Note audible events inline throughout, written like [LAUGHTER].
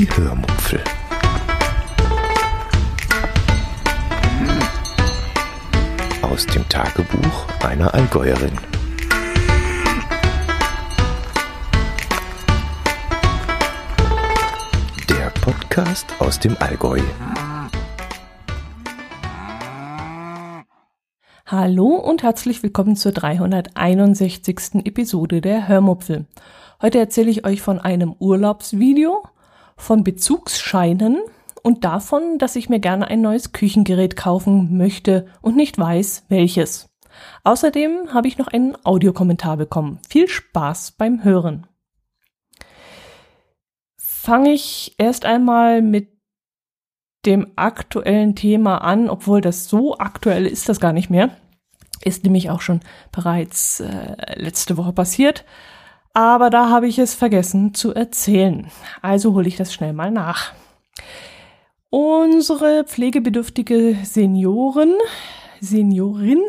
Die Hörmupfel. Aus dem Tagebuch einer Allgäuerin. Der Podcast aus dem Allgäu. Hallo und herzlich willkommen zur 361. Episode der Hörmupfel. Heute erzähle ich euch von einem Urlaubsvideo, von Bezugsscheinen und davon, dass ich mir gerne ein neues Küchengerät kaufen möchte und nicht weiß, welches. Außerdem habe ich noch einen Audiokommentar bekommen. Viel Spaß beim Hören. Fange ich erst einmal mit dem aktuellen Thema an, obwohl das so aktuell ist das gar nicht mehr. Ist nämlich auch schon bereits äh, letzte Woche passiert. Aber da habe ich es vergessen zu erzählen. Also hole ich das schnell mal nach. Unsere pflegebedürftige Senioren, Seniorin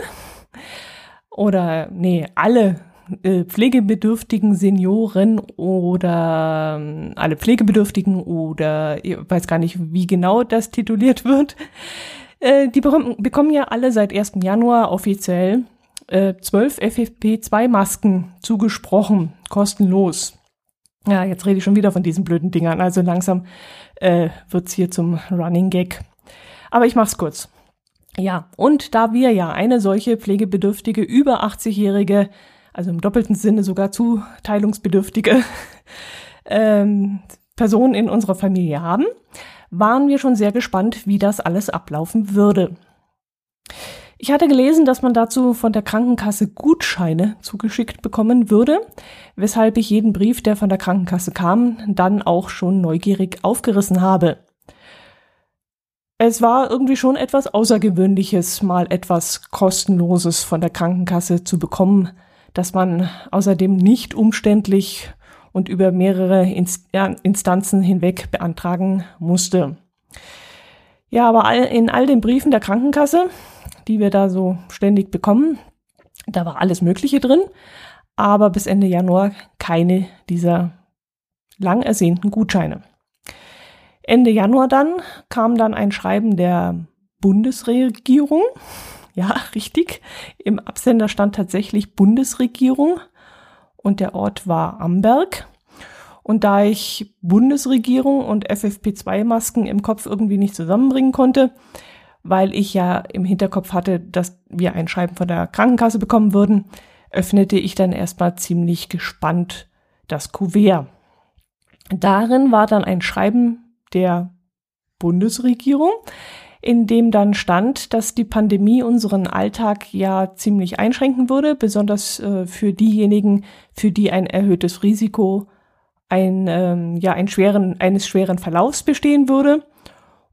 oder nee, alle äh, pflegebedürftigen Senioren oder äh, alle Pflegebedürftigen oder ich weiß gar nicht, wie genau das tituliert [LAUGHS] wird. Äh, die bekommen ja alle seit 1. Januar offiziell äh, 12 FFP2-Masken zugesprochen, kostenlos. Ja, jetzt rede ich schon wieder von diesen blöden Dingern. Also langsam äh, wird's hier zum Running Gag. Aber ich mach's kurz. Ja, und da wir ja eine solche pflegebedürftige über 80-jährige also im doppelten Sinne sogar zuteilungsbedürftige [LAUGHS] ähm, Personen in unserer Familie haben, waren wir schon sehr gespannt, wie das alles ablaufen würde. Ich hatte gelesen, dass man dazu von der Krankenkasse Gutscheine zugeschickt bekommen würde, weshalb ich jeden Brief, der von der Krankenkasse kam, dann auch schon neugierig aufgerissen habe. Es war irgendwie schon etwas Außergewöhnliches, mal etwas Kostenloses von der Krankenkasse zu bekommen, dass man außerdem nicht umständlich und über mehrere Instanzen hinweg beantragen musste. Ja, aber in all den Briefen der Krankenkasse, die wir da so ständig bekommen, da war alles Mögliche drin, aber bis Ende Januar keine dieser lang ersehnten Gutscheine. Ende Januar dann kam dann ein Schreiben der Bundesregierung, ja, [LAUGHS] richtig. Im Absender stand tatsächlich Bundesregierung und der Ort war Amberg. Und da ich Bundesregierung und FFP2-Masken im Kopf irgendwie nicht zusammenbringen konnte, weil ich ja im Hinterkopf hatte, dass wir ein Schreiben von der Krankenkasse bekommen würden, öffnete ich dann erstmal ziemlich gespannt das Kuvert. Darin war dann ein Schreiben der Bundesregierung, in dem dann stand, dass die Pandemie unseren Alltag ja ziemlich einschränken würde, besonders äh, für diejenigen, für die ein erhöhtes Risiko ein, ähm, ja, ein schweren, eines schweren Verlaufs bestehen würde.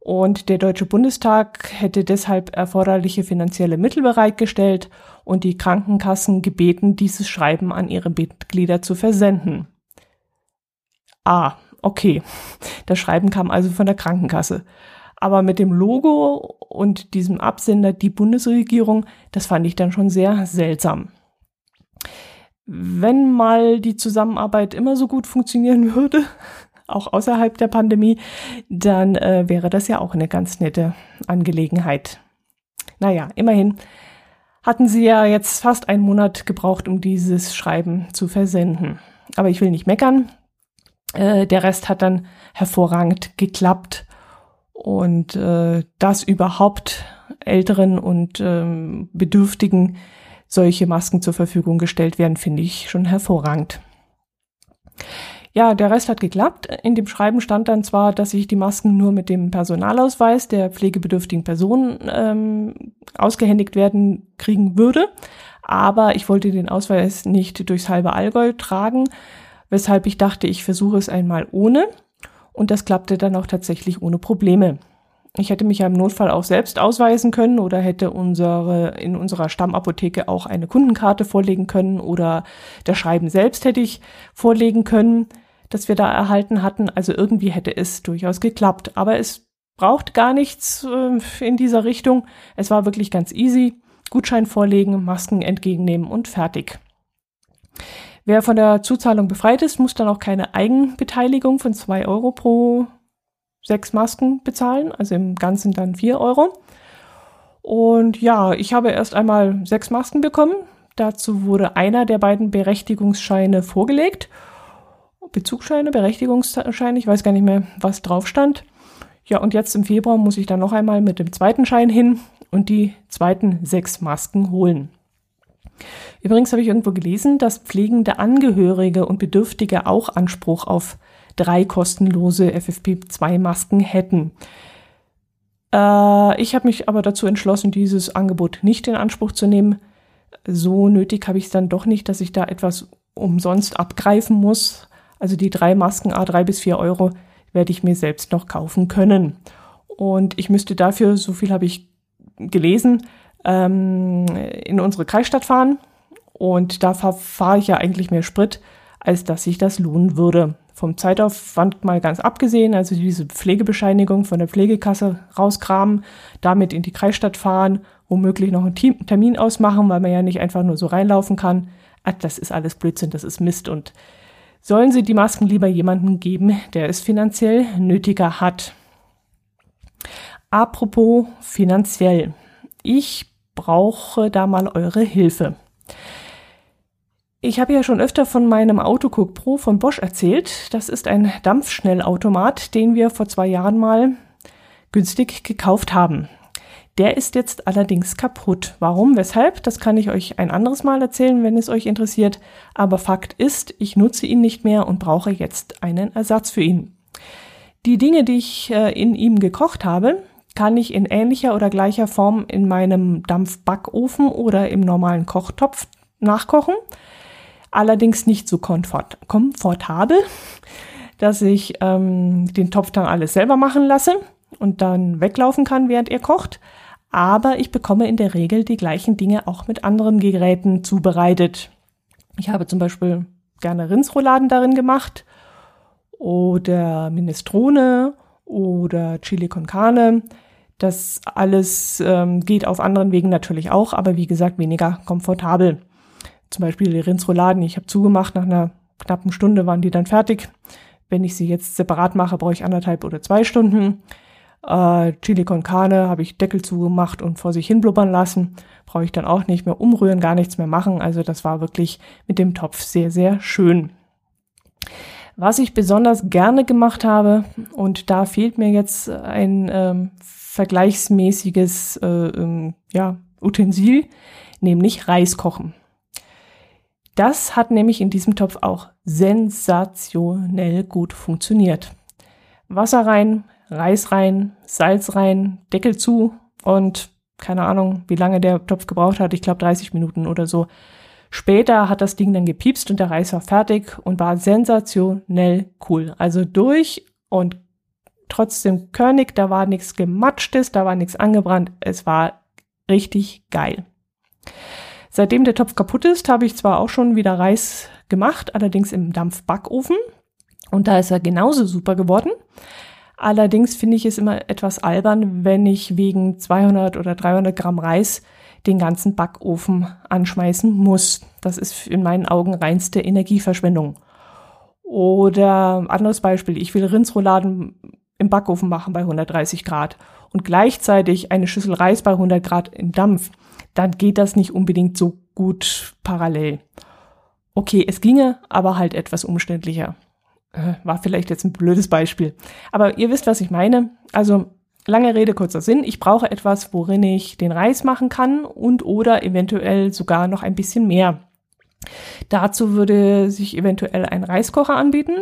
Und der Deutsche Bundestag hätte deshalb erforderliche finanzielle Mittel bereitgestellt und die Krankenkassen gebeten, dieses Schreiben an ihre Mitglieder zu versenden. Ah, okay. Das Schreiben kam also von der Krankenkasse. Aber mit dem Logo und diesem Absender die Bundesregierung, das fand ich dann schon sehr seltsam. Wenn mal die Zusammenarbeit immer so gut funktionieren würde, auch außerhalb der Pandemie, dann äh, wäre das ja auch eine ganz nette Angelegenheit. Naja, immerhin hatten sie ja jetzt fast einen Monat gebraucht, um dieses Schreiben zu versenden. Aber ich will nicht meckern. Äh, der Rest hat dann hervorragend geklappt. Und äh, dass überhaupt Älteren und ähm, Bedürftigen solche Masken zur Verfügung gestellt werden, finde ich schon hervorragend. Ja, der Rest hat geklappt. In dem Schreiben stand dann zwar, dass ich die Masken nur mit dem Personalausweis der pflegebedürftigen Person ähm, ausgehändigt werden kriegen würde, aber ich wollte den Ausweis nicht durchs halbe Allgäu tragen, weshalb ich dachte, ich versuche es einmal ohne. Und das klappte dann auch tatsächlich ohne Probleme. Ich hätte mich ja im Notfall auch selbst ausweisen können oder hätte unsere, in unserer Stammapotheke auch eine Kundenkarte vorlegen können oder das Schreiben selbst hätte ich vorlegen können, das wir da erhalten hatten. Also irgendwie hätte es durchaus geklappt. Aber es braucht gar nichts äh, in dieser Richtung. Es war wirklich ganz easy. Gutschein vorlegen, Masken entgegennehmen und fertig. Wer von der Zuzahlung befreit ist, muss dann auch keine Eigenbeteiligung von zwei Euro pro sechs Masken bezahlen, also im Ganzen dann vier Euro. Und ja, ich habe erst einmal sechs Masken bekommen. Dazu wurde einer der beiden Berechtigungsscheine vorgelegt. Bezugsscheine, Berechtigungsscheine, ich weiß gar nicht mehr, was drauf stand. Ja, und jetzt im Februar muss ich dann noch einmal mit dem zweiten Schein hin und die zweiten sechs Masken holen. Übrigens habe ich irgendwo gelesen, dass pflegende Angehörige und Bedürftige auch Anspruch auf drei kostenlose FFP2-Masken hätten. Äh, ich habe mich aber dazu entschlossen, dieses Angebot nicht in Anspruch zu nehmen. So nötig habe ich es dann doch nicht, dass ich da etwas umsonst abgreifen muss. Also die drei Masken A drei bis vier Euro werde ich mir selbst noch kaufen können. Und ich müsste dafür, so viel habe ich gelesen, ähm, in unsere Kreisstadt fahren. Und da fahre ich ja eigentlich mehr Sprit, als dass sich das lohnen würde. Vom Zeitaufwand mal ganz abgesehen, also diese Pflegebescheinigung von der Pflegekasse rauskramen, damit in die Kreisstadt fahren, womöglich noch einen Termin ausmachen, weil man ja nicht einfach nur so reinlaufen kann. Ach, das ist alles Blödsinn, das ist Mist. Und sollen Sie die Masken lieber jemandem geben, der es finanziell nötiger hat. Apropos finanziell. Ich brauche da mal eure Hilfe. Ich habe ja schon öfter von meinem Autocook Pro von Bosch erzählt. Das ist ein Dampfschnellautomat, den wir vor zwei Jahren mal günstig gekauft haben. Der ist jetzt allerdings kaputt. Warum? Weshalb? Das kann ich euch ein anderes Mal erzählen, wenn es euch interessiert. Aber Fakt ist, ich nutze ihn nicht mehr und brauche jetzt einen Ersatz für ihn. Die Dinge, die ich äh, in ihm gekocht habe, kann ich in ähnlicher oder gleicher Form in meinem Dampfbackofen oder im normalen Kochtopf nachkochen. Allerdings nicht so komfort komfortabel, [LAUGHS] dass ich ähm, den Topf dann alles selber machen lasse und dann weglaufen kann, während er kocht. Aber ich bekomme in der Regel die gleichen Dinge auch mit anderen Geräten zubereitet. Ich habe zum Beispiel gerne Rindsrouladen darin gemacht oder Minestrone oder Chili con Carne. Das alles ähm, geht auf anderen Wegen natürlich auch, aber wie gesagt weniger komfortabel. Zum Beispiel die Rindsrouladen, ich habe zugemacht, nach einer knappen Stunde waren die dann fertig. Wenn ich sie jetzt separat mache, brauche ich anderthalb oder zwei Stunden. Äh, Chili con Carne habe ich Deckel zugemacht und vor sich hin blubbern lassen. Brauche ich dann auch nicht mehr umrühren, gar nichts mehr machen. Also das war wirklich mit dem Topf sehr, sehr schön. Was ich besonders gerne gemacht habe, und da fehlt mir jetzt ein ähm, vergleichsmäßiges äh, ähm, ja, Utensil, nämlich Reis kochen. Das hat nämlich in diesem Topf auch sensationell gut funktioniert. Wasser rein, Reis rein, Salz rein, Deckel zu und keine Ahnung, wie lange der Topf gebraucht hat. Ich glaube 30 Minuten oder so. Später hat das Ding dann gepiepst und der Reis war fertig und war sensationell cool. Also durch und trotzdem körnig, da war nichts gematschtes, da war nichts angebrannt. Es war richtig geil. Seitdem der Topf kaputt ist, habe ich zwar auch schon wieder Reis gemacht, allerdings im Dampfbackofen. Und da ist er genauso super geworden. Allerdings finde ich es immer etwas albern, wenn ich wegen 200 oder 300 Gramm Reis den ganzen Backofen anschmeißen muss. Das ist in meinen Augen reinste Energieverschwendung. Oder anderes Beispiel, ich will Rindsrouladen im Backofen machen bei 130 Grad und gleichzeitig eine Schüssel Reis bei 100 Grad im Dampf, dann geht das nicht unbedingt so gut parallel. Okay, es ginge, aber halt etwas umständlicher. Äh, war vielleicht jetzt ein blödes Beispiel. Aber ihr wisst, was ich meine. Also lange Rede, kurzer Sinn. Ich brauche etwas, worin ich den Reis machen kann und oder eventuell sogar noch ein bisschen mehr. Dazu würde sich eventuell ein Reiskocher anbieten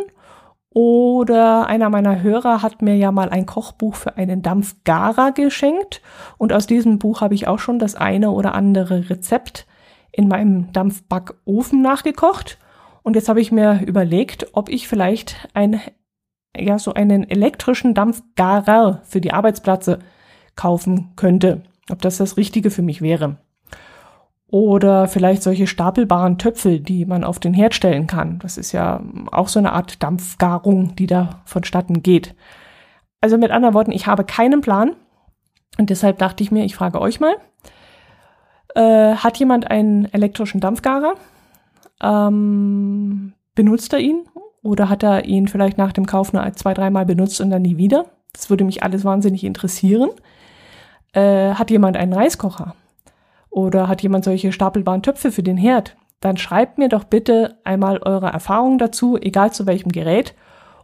oder einer meiner Hörer hat mir ja mal ein Kochbuch für einen Dampfgarer geschenkt. Und aus diesem Buch habe ich auch schon das eine oder andere Rezept in meinem Dampfbackofen nachgekocht. Und jetzt habe ich mir überlegt, ob ich vielleicht ein, ja, so einen elektrischen Dampfgarer für die Arbeitsplätze kaufen könnte. Ob das das Richtige für mich wäre. Oder vielleicht solche stapelbaren Töpfe, die man auf den Herd stellen kann. Das ist ja auch so eine Art Dampfgarung, die da vonstatten geht. Also mit anderen Worten, ich habe keinen Plan. Und deshalb dachte ich mir, ich frage euch mal. Äh, hat jemand einen elektrischen Dampfgarer? Ähm, benutzt er ihn? Oder hat er ihn vielleicht nach dem Kauf nur zwei, dreimal benutzt und dann nie wieder? Das würde mich alles wahnsinnig interessieren. Äh, hat jemand einen Reiskocher? Oder hat jemand solche stapelbaren Töpfe für den Herd? Dann schreibt mir doch bitte einmal eure Erfahrungen dazu, egal zu welchem Gerät.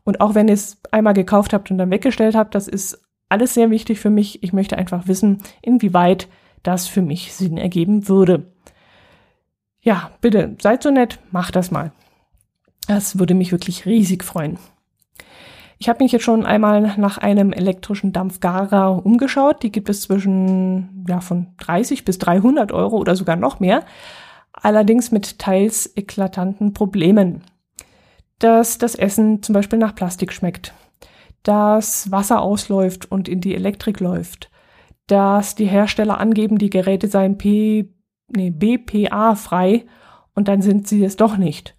Und auch wenn ihr es einmal gekauft habt und dann weggestellt habt, das ist alles sehr wichtig für mich. Ich möchte einfach wissen, inwieweit das für mich Sinn ergeben würde. Ja, bitte, seid so nett, macht das mal. Das würde mich wirklich riesig freuen. Ich habe mich jetzt schon einmal nach einem elektrischen Dampfgarer umgeschaut. Die gibt es zwischen ja, von 30 bis 300 Euro oder sogar noch mehr. Allerdings mit teils eklatanten Problemen. Dass das Essen zum Beispiel nach Plastik schmeckt. Dass Wasser ausläuft und in die Elektrik läuft. Dass die Hersteller angeben, die Geräte seien P, nee, BPA frei und dann sind sie es doch nicht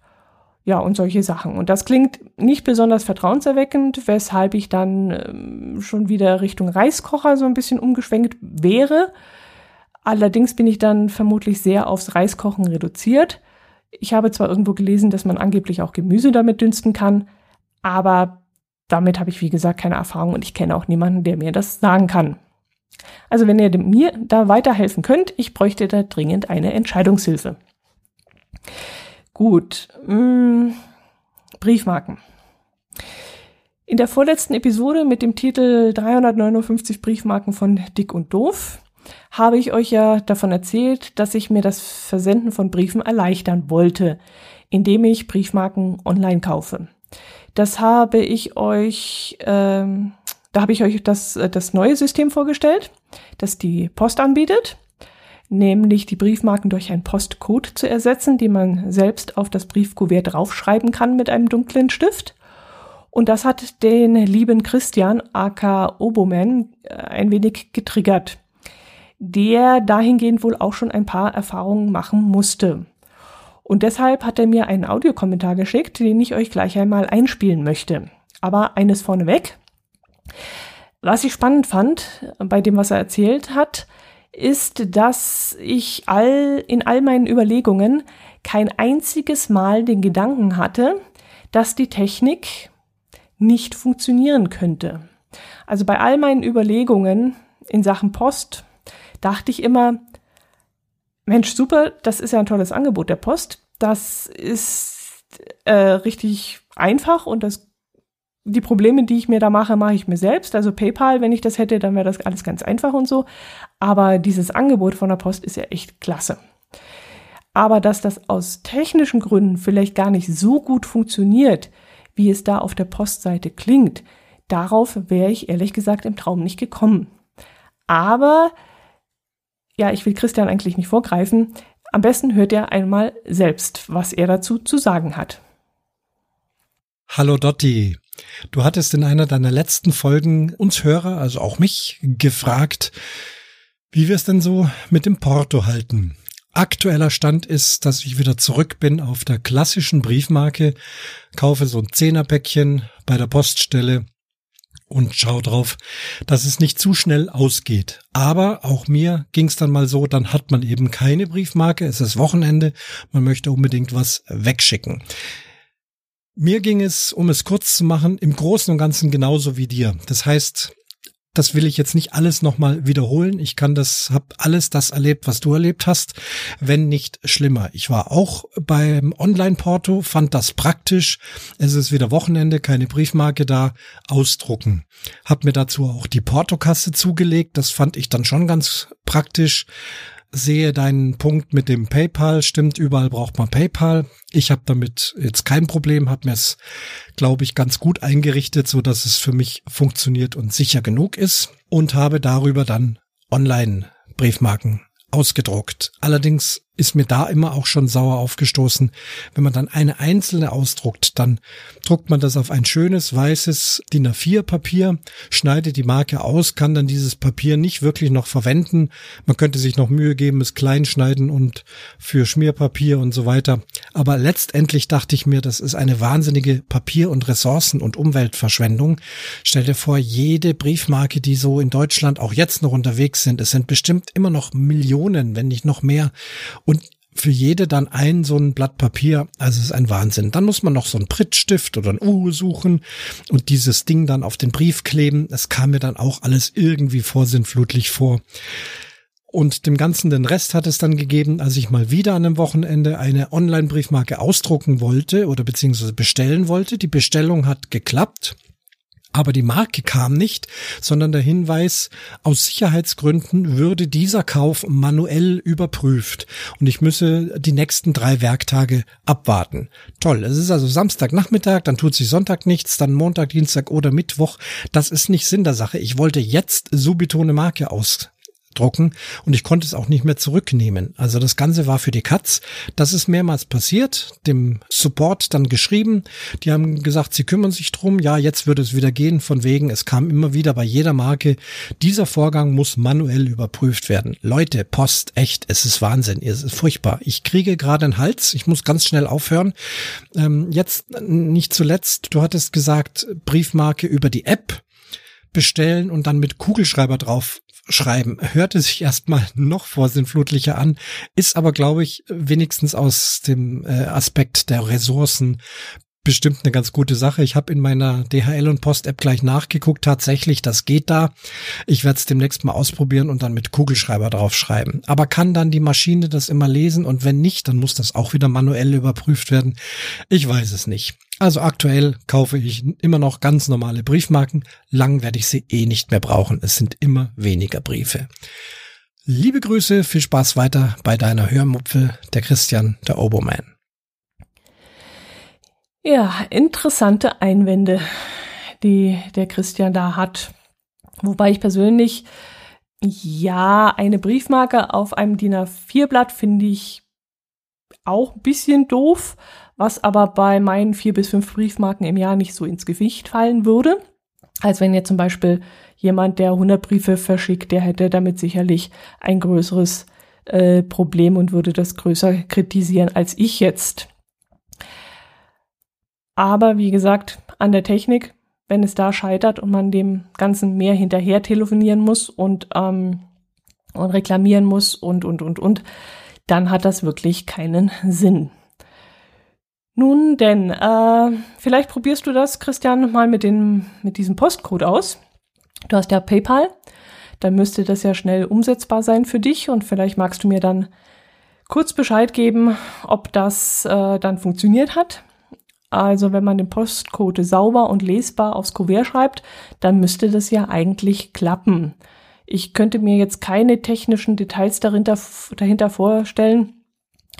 ja, und solche Sachen. Und das klingt nicht besonders vertrauenserweckend, weshalb ich dann ähm, schon wieder Richtung Reiskocher so ein bisschen umgeschwenkt wäre. Allerdings bin ich dann vermutlich sehr aufs Reiskochen reduziert. Ich habe zwar irgendwo gelesen, dass man angeblich auch Gemüse damit dünsten kann, aber damit habe ich, wie gesagt, keine Erfahrung und ich kenne auch niemanden, der mir das sagen kann. Also wenn ihr mir da weiterhelfen könnt, ich bräuchte da dringend eine Entscheidungshilfe. Gut. Mh, mm, Briefmarken. In der vorletzten Episode mit dem Titel 359 Briefmarken von Dick und Doof habe ich euch ja davon erzählt, dass ich mir das Versenden von Briefen erleichtern wollte, indem ich Briefmarken online kaufe. Das habe ich euch, ähm, da habe ich euch das, das neue System vorgestellt, das die Post anbietet nämlich die Briefmarken durch einen Postcode zu ersetzen, den man selbst auf das Briefkuvert draufschreiben kann mit einem dunklen Stift. Und das hat den lieben Christian aka Oboman äh, ein wenig getriggert, der dahingehend wohl auch schon ein paar Erfahrungen machen musste. Und deshalb hat er mir einen Audiokommentar geschickt, den ich euch gleich einmal einspielen möchte. Aber eines vorneweg. Was ich spannend fand bei dem, was er erzählt hat, ist, dass ich all, in all meinen Überlegungen kein einziges Mal den Gedanken hatte, dass die Technik nicht funktionieren könnte. Also bei all meinen Überlegungen in Sachen Post dachte ich immer, Mensch, super, das ist ja ein tolles Angebot der Post. Das ist äh, richtig einfach und das die Probleme, die ich mir da mache, mache ich mir selbst. Also PayPal, wenn ich das hätte, dann wäre das alles ganz einfach und so. Aber dieses Angebot von der Post ist ja echt klasse. Aber dass das aus technischen Gründen vielleicht gar nicht so gut funktioniert, wie es da auf der Postseite klingt, darauf wäre ich ehrlich gesagt im Traum nicht gekommen. Aber, ja, ich will Christian eigentlich nicht vorgreifen. Am besten hört er einmal selbst, was er dazu zu sagen hat. Hallo Dotti. Du hattest in einer deiner letzten Folgen uns Hörer, also auch mich, gefragt, wie wir es denn so mit dem Porto halten. Aktueller Stand ist, dass ich wieder zurück bin auf der klassischen Briefmarke, kaufe so ein Zehnerpäckchen bei der Poststelle und schau drauf, dass es nicht zu schnell ausgeht. Aber auch mir ging es dann mal so, dann hat man eben keine Briefmarke, es ist Wochenende, man möchte unbedingt was wegschicken. Mir ging es, um es kurz zu machen, im Großen und Ganzen genauso wie dir. Das heißt, das will ich jetzt nicht alles nochmal wiederholen. Ich kann das, hab alles das erlebt, was du erlebt hast, wenn nicht schlimmer. Ich war auch beim Online-Porto, fand das praktisch. Es ist wieder Wochenende, keine Briefmarke da, ausdrucken. Hab mir dazu auch die Portokasse zugelegt. Das fand ich dann schon ganz praktisch sehe deinen Punkt mit dem PayPal. Stimmt, überall braucht man PayPal. Ich habe damit jetzt kein Problem, habe mir es, glaube ich, ganz gut eingerichtet, so dass es für mich funktioniert und sicher genug ist und habe darüber dann Online-Briefmarken ausgedruckt. Allerdings ist mir da immer auch schon sauer aufgestoßen. Wenn man dann eine einzelne ausdruckt, dann druckt man das auf ein schönes weißes DIN A4 Papier, schneidet die Marke aus, kann dann dieses Papier nicht wirklich noch verwenden. Man könnte sich noch Mühe geben, es klein schneiden und für Schmierpapier und so weiter. Aber letztendlich dachte ich mir, das ist eine wahnsinnige Papier- und Ressourcen- und Umweltverschwendung. Stell dir vor, jede Briefmarke, die so in Deutschland auch jetzt noch unterwegs sind, es sind bestimmt immer noch Millionen, wenn nicht noch mehr und für jede dann ein so ein Blatt Papier. Also es ist ein Wahnsinn. Dann muss man noch so einen Prittstift oder ein U suchen und dieses Ding dann auf den Brief kleben. Es kam mir dann auch alles irgendwie vorsinnflutlich vor. Und dem Ganzen den Rest hat es dann gegeben, als ich mal wieder an einem Wochenende eine Online-Briefmarke ausdrucken wollte oder beziehungsweise bestellen wollte. Die Bestellung hat geklappt. Aber die Marke kam nicht, sondern der Hinweis, aus Sicherheitsgründen würde dieser Kauf manuell überprüft und ich müsse die nächsten drei Werktage abwarten. Toll, es ist also Samstagnachmittag, dann tut sich Sonntag nichts, dann Montag, Dienstag oder Mittwoch. Das ist nicht Sinn der Sache. Ich wollte jetzt subito eine Marke aus drucken und ich konnte es auch nicht mehr zurücknehmen. Also das Ganze war für die Katz. Das ist mehrmals passiert, dem Support dann geschrieben. Die haben gesagt, sie kümmern sich drum. Ja, jetzt würde es wieder gehen. Von wegen, es kam immer wieder bei jeder Marke, dieser Vorgang muss manuell überprüft werden. Leute, Post, echt, es ist Wahnsinn. Es ist furchtbar. Ich kriege gerade einen Hals. Ich muss ganz schnell aufhören. Ähm, jetzt nicht zuletzt, du hattest gesagt, Briefmarke über die App bestellen und dann mit Kugelschreiber drauf schreiben. Hörte sich erstmal noch vorsinnflutlicher an, ist aber, glaube ich, wenigstens aus dem äh, Aspekt der Ressourcen bestimmt eine ganz gute Sache. Ich habe in meiner DHL und Post App gleich nachgeguckt. Tatsächlich, das geht da. Ich werde es demnächst mal ausprobieren und dann mit Kugelschreiber draufschreiben. Aber kann dann die Maschine das immer lesen und wenn nicht, dann muss das auch wieder manuell überprüft werden. Ich weiß es nicht. Also aktuell kaufe ich immer noch ganz normale Briefmarken. Lang werde ich sie eh nicht mehr brauchen. Es sind immer weniger Briefe. Liebe Grüße, viel Spaß weiter bei deiner Hörmupfel, der Christian, der Oboman. Ja, interessante Einwände, die der Christian da hat. Wobei ich persönlich, ja, eine Briefmarke auf einem DIN A4-Blatt finde ich auch ein bisschen doof, was aber bei meinen vier bis fünf Briefmarken im Jahr nicht so ins Gewicht fallen würde. Als wenn jetzt zum Beispiel jemand, der 100 Briefe verschickt, der hätte damit sicherlich ein größeres äh, Problem und würde das größer kritisieren als ich jetzt. Aber wie gesagt, an der Technik, wenn es da scheitert und man dem Ganzen mehr hinterher telefonieren muss und, ähm, und reklamieren muss und, und, und, und, dann hat das wirklich keinen Sinn. Nun denn, äh, vielleicht probierst du das, Christian, mal mit, dem, mit diesem Postcode aus. Du hast ja PayPal, dann müsste das ja schnell umsetzbar sein für dich und vielleicht magst du mir dann kurz Bescheid geben, ob das äh, dann funktioniert hat. Also wenn man den Postcode sauber und lesbar aufs Kuvert schreibt, dann müsste das ja eigentlich klappen. Ich könnte mir jetzt keine technischen Details dahinter, dahinter vorstellen,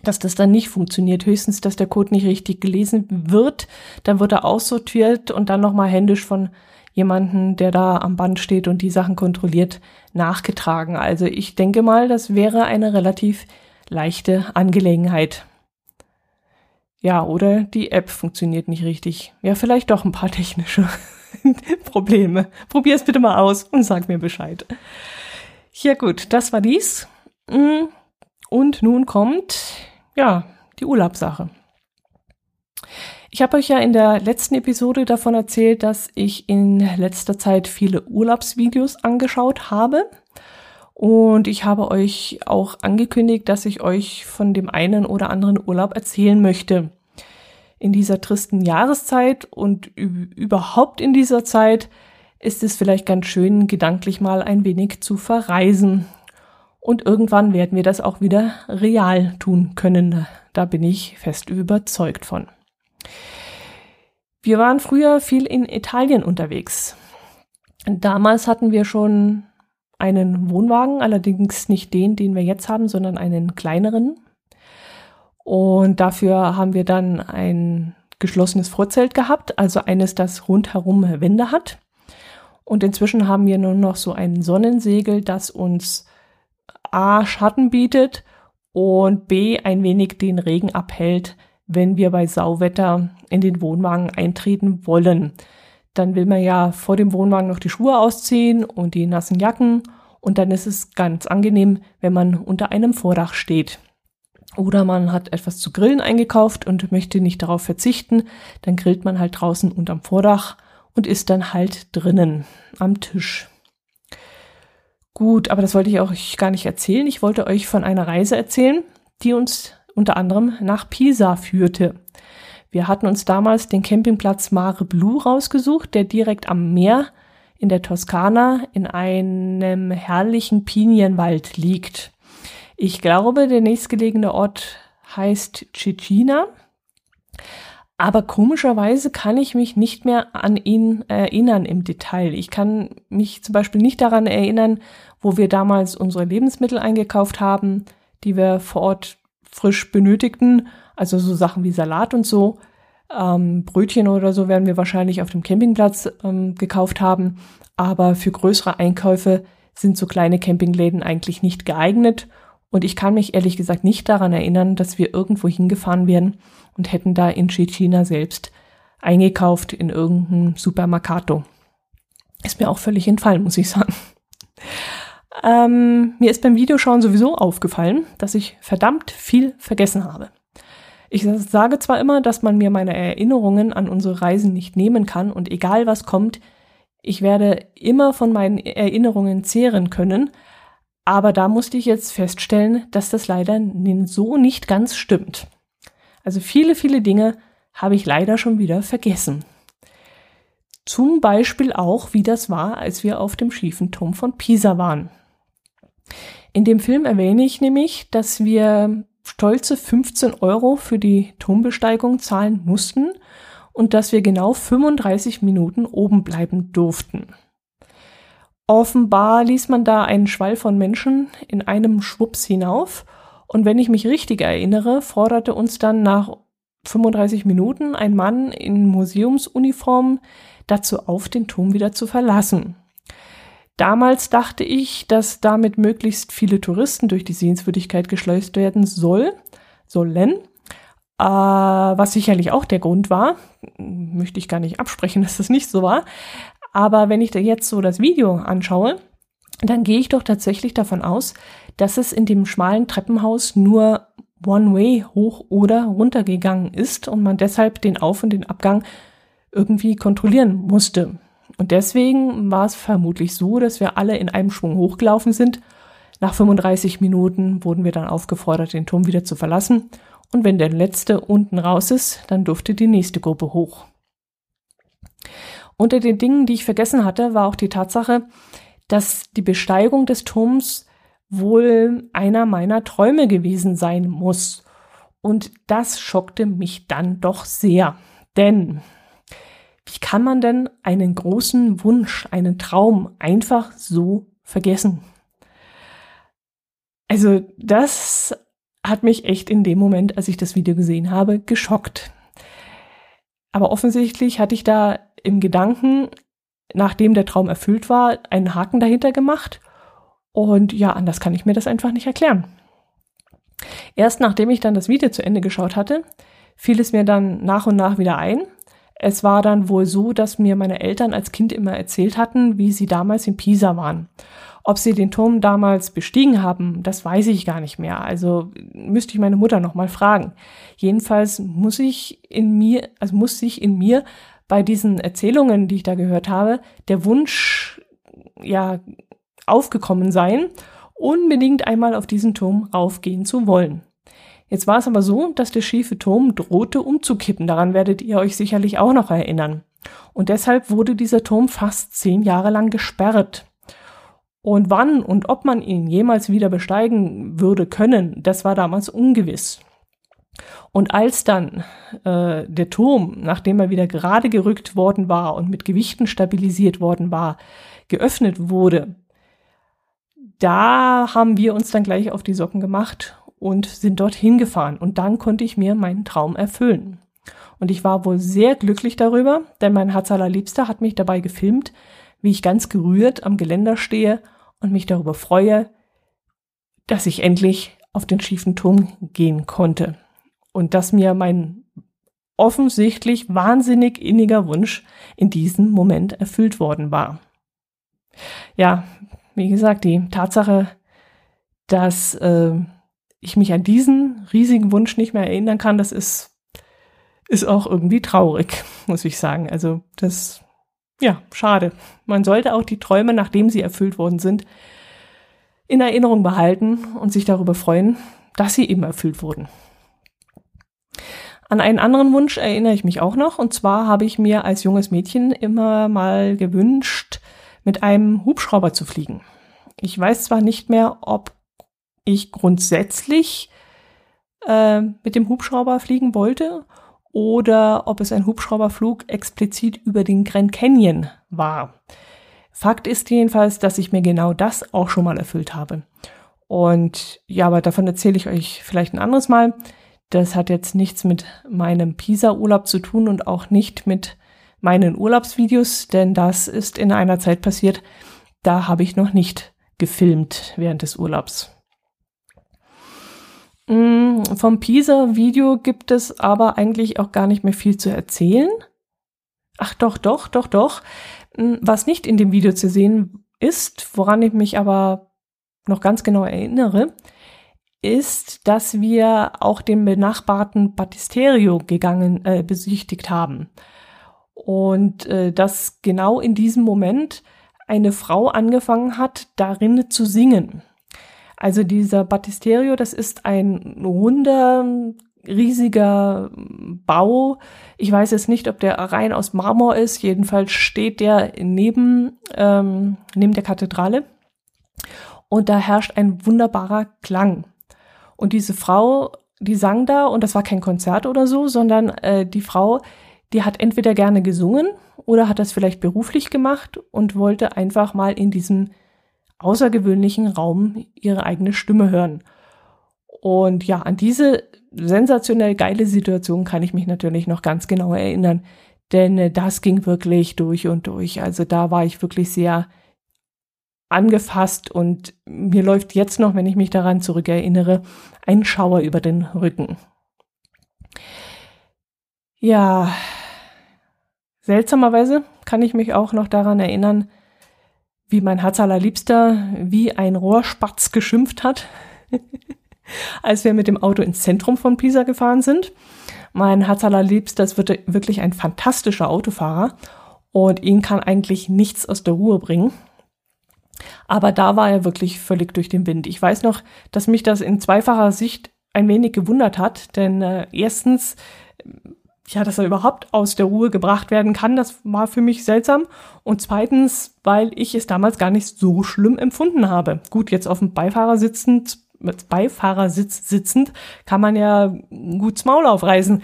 dass das dann nicht funktioniert. Höchstens, dass der Code nicht richtig gelesen wird. Dann wird er aussortiert und dann nochmal händisch von jemanden, der da am Band steht und die Sachen kontrolliert, nachgetragen. Also ich denke mal, das wäre eine relativ leichte Angelegenheit. Ja, oder die App funktioniert nicht richtig. Ja, vielleicht doch ein paar technische [LAUGHS] Probleme. Probier es bitte mal aus und sag mir Bescheid. Ja gut, das war dies. Mm, und nun kommt, ja, die Urlaubssache. Ich habe euch ja in der letzten Episode davon erzählt, dass ich in letzter Zeit viele Urlaubsvideos angeschaut habe. Und ich habe euch auch angekündigt, dass ich euch von dem einen oder anderen Urlaub erzählen möchte. In dieser tristen Jahreszeit und überhaupt in dieser Zeit ist es vielleicht ganz schön, gedanklich mal ein wenig zu verreisen. Und irgendwann werden wir das auch wieder real tun können. Da bin ich fest überzeugt von. Wir waren früher viel in Italien unterwegs. Damals hatten wir schon einen Wohnwagen, allerdings nicht den, den wir jetzt haben, sondern einen kleineren. Und dafür haben wir dann ein geschlossenes Vorzelt gehabt, also eines, das rundherum Wände hat. Und inzwischen haben wir nur noch so ein Sonnensegel, das uns A Schatten bietet und B ein wenig den Regen abhält, wenn wir bei Sauwetter in den Wohnwagen eintreten wollen dann will man ja vor dem Wohnwagen noch die Schuhe ausziehen und die nassen Jacken und dann ist es ganz angenehm, wenn man unter einem Vordach steht. Oder man hat etwas zu grillen eingekauft und möchte nicht darauf verzichten, dann grillt man halt draußen unterm Vordach und ist dann halt drinnen am Tisch. Gut, aber das wollte ich euch gar nicht erzählen. Ich wollte euch von einer Reise erzählen, die uns unter anderem nach Pisa führte. Wir hatten uns damals den Campingplatz Mare Blu rausgesucht, der direkt am Meer in der Toskana in einem herrlichen Pinienwald liegt. Ich glaube, der nächstgelegene Ort heißt Cecina. Aber komischerweise kann ich mich nicht mehr an ihn erinnern im Detail. Ich kann mich zum Beispiel nicht daran erinnern, wo wir damals unsere Lebensmittel eingekauft haben, die wir vor Ort frisch benötigten. Also so Sachen wie Salat und so. Ähm, Brötchen oder so werden wir wahrscheinlich auf dem Campingplatz ähm, gekauft haben. Aber für größere Einkäufe sind so kleine Campingläden eigentlich nicht geeignet. Und ich kann mich ehrlich gesagt nicht daran erinnern, dass wir irgendwo hingefahren wären und hätten da in Chechina selbst eingekauft in irgendeinem Supermercato. Ist mir auch völlig entfallen, muss ich sagen. Ähm, mir ist beim Videoschauen sowieso aufgefallen, dass ich verdammt viel vergessen habe. Ich sage zwar immer, dass man mir meine Erinnerungen an unsere Reisen nicht nehmen kann und egal was kommt, ich werde immer von meinen Erinnerungen zehren können, aber da musste ich jetzt feststellen, dass das leider so nicht ganz stimmt. Also viele, viele Dinge habe ich leider schon wieder vergessen. Zum Beispiel auch, wie das war, als wir auf dem schiefen Turm von Pisa waren. In dem Film erwähne ich nämlich, dass wir stolze 15 Euro für die Turmbesteigung zahlen mussten und dass wir genau 35 Minuten oben bleiben durften. Offenbar ließ man da einen Schwall von Menschen in einem Schwups hinauf. Und wenn ich mich richtig erinnere, forderte uns dann nach 35 Minuten ein Mann in Museumsuniform dazu auf, den Turm wieder zu verlassen. Damals dachte ich, dass damit möglichst viele Touristen durch die Sehenswürdigkeit geschleust werden soll, sollen, äh, was sicherlich auch der Grund war. Möchte ich gar nicht absprechen, [LAUGHS] dass das nicht so war. Aber wenn ich da jetzt so das Video anschaue, dann gehe ich doch tatsächlich davon aus, dass es in dem schmalen Treppenhaus nur One-Way hoch oder runter gegangen ist und man deshalb den Auf- und den Abgang irgendwie kontrollieren musste. Und deswegen war es vermutlich so, dass wir alle in einem Schwung hochgelaufen sind. Nach 35 Minuten wurden wir dann aufgefordert, den Turm wieder zu verlassen. Und wenn der letzte unten raus ist, dann durfte die nächste Gruppe hoch. Unter den Dingen, die ich vergessen hatte, war auch die Tatsache, dass die Besteigung des Turms wohl einer meiner Träume gewesen sein muss. Und das schockte mich dann doch sehr. Denn wie kann man denn einen großen Wunsch, einen Traum einfach so vergessen? Also das hat mich echt in dem Moment, als ich das Video gesehen habe, geschockt. Aber offensichtlich hatte ich da im Gedanken, nachdem der Traum erfüllt war, einen Haken dahinter gemacht. Und ja, anders kann ich mir das einfach nicht erklären. Erst nachdem ich dann das Video zu Ende geschaut hatte, fiel es mir dann nach und nach wieder ein. Es war dann wohl so, dass mir meine Eltern als Kind immer erzählt hatten, wie sie damals in Pisa waren. Ob sie den Turm damals bestiegen haben, das weiß ich gar nicht mehr. Also müsste ich meine Mutter noch mal fragen. Jedenfalls muss ich in mir, also muss sich in mir bei diesen Erzählungen, die ich da gehört habe, der Wunsch ja aufgekommen sein, unbedingt einmal auf diesen Turm raufgehen zu wollen. Jetzt war es aber so, dass der schiefe Turm drohte umzukippen. Daran werdet ihr euch sicherlich auch noch erinnern. Und deshalb wurde dieser Turm fast zehn Jahre lang gesperrt. Und wann und ob man ihn jemals wieder besteigen würde können, das war damals ungewiss. Und als dann äh, der Turm, nachdem er wieder gerade gerückt worden war und mit Gewichten stabilisiert worden war, geöffnet wurde, da haben wir uns dann gleich auf die Socken gemacht und sind dorthin gefahren. Und dann konnte ich mir meinen Traum erfüllen. Und ich war wohl sehr glücklich darüber, denn mein Herz allerliebster hat mich dabei gefilmt, wie ich ganz gerührt am Geländer stehe und mich darüber freue, dass ich endlich auf den schiefen Turm gehen konnte und dass mir mein offensichtlich wahnsinnig inniger Wunsch in diesem Moment erfüllt worden war. Ja, wie gesagt, die Tatsache, dass äh, ich mich an diesen riesigen Wunsch nicht mehr erinnern kann, das ist, ist auch irgendwie traurig, [LAUGHS] muss ich sagen. Also das ja, schade. Man sollte auch die Träume, nachdem sie erfüllt worden sind, in Erinnerung behalten und sich darüber freuen, dass sie eben erfüllt wurden. An einen anderen Wunsch erinnere ich mich auch noch. Und zwar habe ich mir als junges Mädchen immer mal gewünscht, mit einem Hubschrauber zu fliegen. Ich weiß zwar nicht mehr, ob ich grundsätzlich äh, mit dem Hubschrauber fliegen wollte oder ob es ein Hubschrauberflug explizit über den Grand Canyon war. Fakt ist jedenfalls, dass ich mir genau das auch schon mal erfüllt habe. Und ja, aber davon erzähle ich euch vielleicht ein anderes Mal. Das hat jetzt nichts mit meinem Pisa-Urlaub zu tun und auch nicht mit meinen Urlaubsvideos, denn das ist in einer Zeit passiert, da habe ich noch nicht gefilmt während des Urlaubs. Mm, vom Pisa-Video gibt es aber eigentlich auch gar nicht mehr viel zu erzählen. Ach doch, doch, doch, doch. Mm, was nicht in dem Video zu sehen ist, woran ich mich aber noch ganz genau erinnere, ist, dass wir auch den benachbarten Battisterio gegangen, äh, besichtigt haben. Und äh, dass genau in diesem Moment eine Frau angefangen hat, darin zu singen. Also dieser Battisterio, das ist ein runder, riesiger Bau. Ich weiß jetzt nicht, ob der rein aus Marmor ist. Jedenfalls steht der neben, ähm, neben der Kathedrale. Und da herrscht ein wunderbarer Klang. Und diese Frau, die sang da, und das war kein Konzert oder so, sondern äh, die Frau, die hat entweder gerne gesungen oder hat das vielleicht beruflich gemacht und wollte einfach mal in diesem außergewöhnlichen Raum ihre eigene Stimme hören. Und ja, an diese sensationell geile Situation kann ich mich natürlich noch ganz genau erinnern, denn äh, das ging wirklich durch und durch. Also da war ich wirklich sehr angefasst und mir läuft jetzt noch, wenn ich mich daran zurückerinnere, ein Schauer über den Rücken. Ja, seltsamerweise kann ich mich auch noch daran erinnern, wie mein Herz allerliebster wie ein Rohrspatz geschimpft hat, [LAUGHS] als wir mit dem Auto ins Zentrum von Pisa gefahren sind. Mein Herz allerliebster ist wirklich ein fantastischer Autofahrer und ihn kann eigentlich nichts aus der Ruhe bringen. Aber da war er wirklich völlig durch den Wind. Ich weiß noch, dass mich das in zweifacher Sicht ein wenig gewundert hat, denn äh, erstens, ja, dass er überhaupt aus der Ruhe gebracht werden kann, das war für mich seltsam. Und zweitens, weil ich es damals gar nicht so schlimm empfunden habe. Gut, jetzt auf dem Beifahrer sitzend, mit Beifahrersitz sitzend, kann man ja gut Maul aufreißen.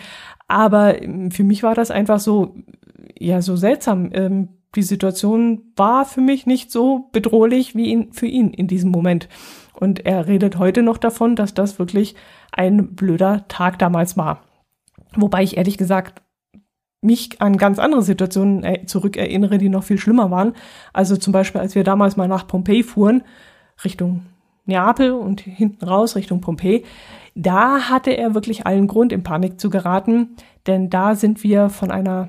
Aber ähm, für mich war das einfach so, ja, so seltsam. Ähm, die Situation war für mich nicht so bedrohlich wie ihn, für ihn in diesem Moment. Und er redet heute noch davon, dass das wirklich ein blöder Tag damals war. Wobei ich ehrlich gesagt mich an ganz andere Situationen äh, zurückerinnere, die noch viel schlimmer waren. Also zum Beispiel, als wir damals mal nach Pompeji fuhren, Richtung Neapel und hinten raus Richtung Pompeji, da hatte er wirklich allen Grund, in Panik zu geraten, denn da sind wir von einer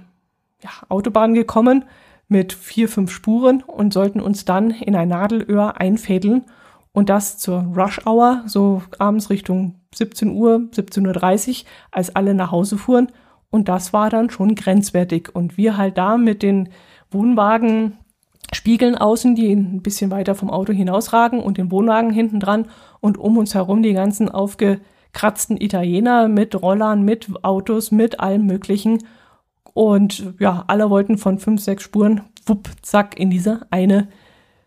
ja, Autobahn gekommen, mit vier, fünf Spuren und sollten uns dann in ein Nadelöhr einfädeln und das zur Rush Hour, so abends Richtung 17 Uhr, 17.30 Uhr, als alle nach Hause fuhren. Und das war dann schon grenzwertig. Und wir halt da mit den Wohnwagen Spiegeln außen, die ein bisschen weiter vom Auto hinausragen und den Wohnwagen hinten dran und um uns herum die ganzen aufgekratzten Italiener mit Rollern, mit Autos, mit allem Möglichen. Und ja, alle wollten von fünf, sechs Spuren, wupp, zack, in diese eine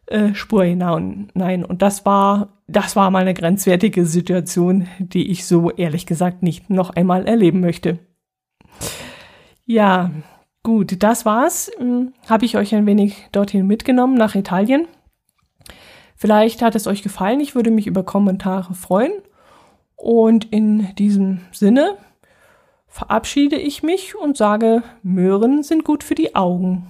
äh, Spur hinein. Und das war, das war mal eine grenzwertige Situation, die ich so ehrlich gesagt nicht noch einmal erleben möchte. Ja, gut, das war's. Hm, Habe ich euch ein wenig dorthin mitgenommen nach Italien. Vielleicht hat es euch gefallen. Ich würde mich über Kommentare freuen. Und in diesem Sinne verabschiede ich mich und sage, Möhren sind gut für die Augen.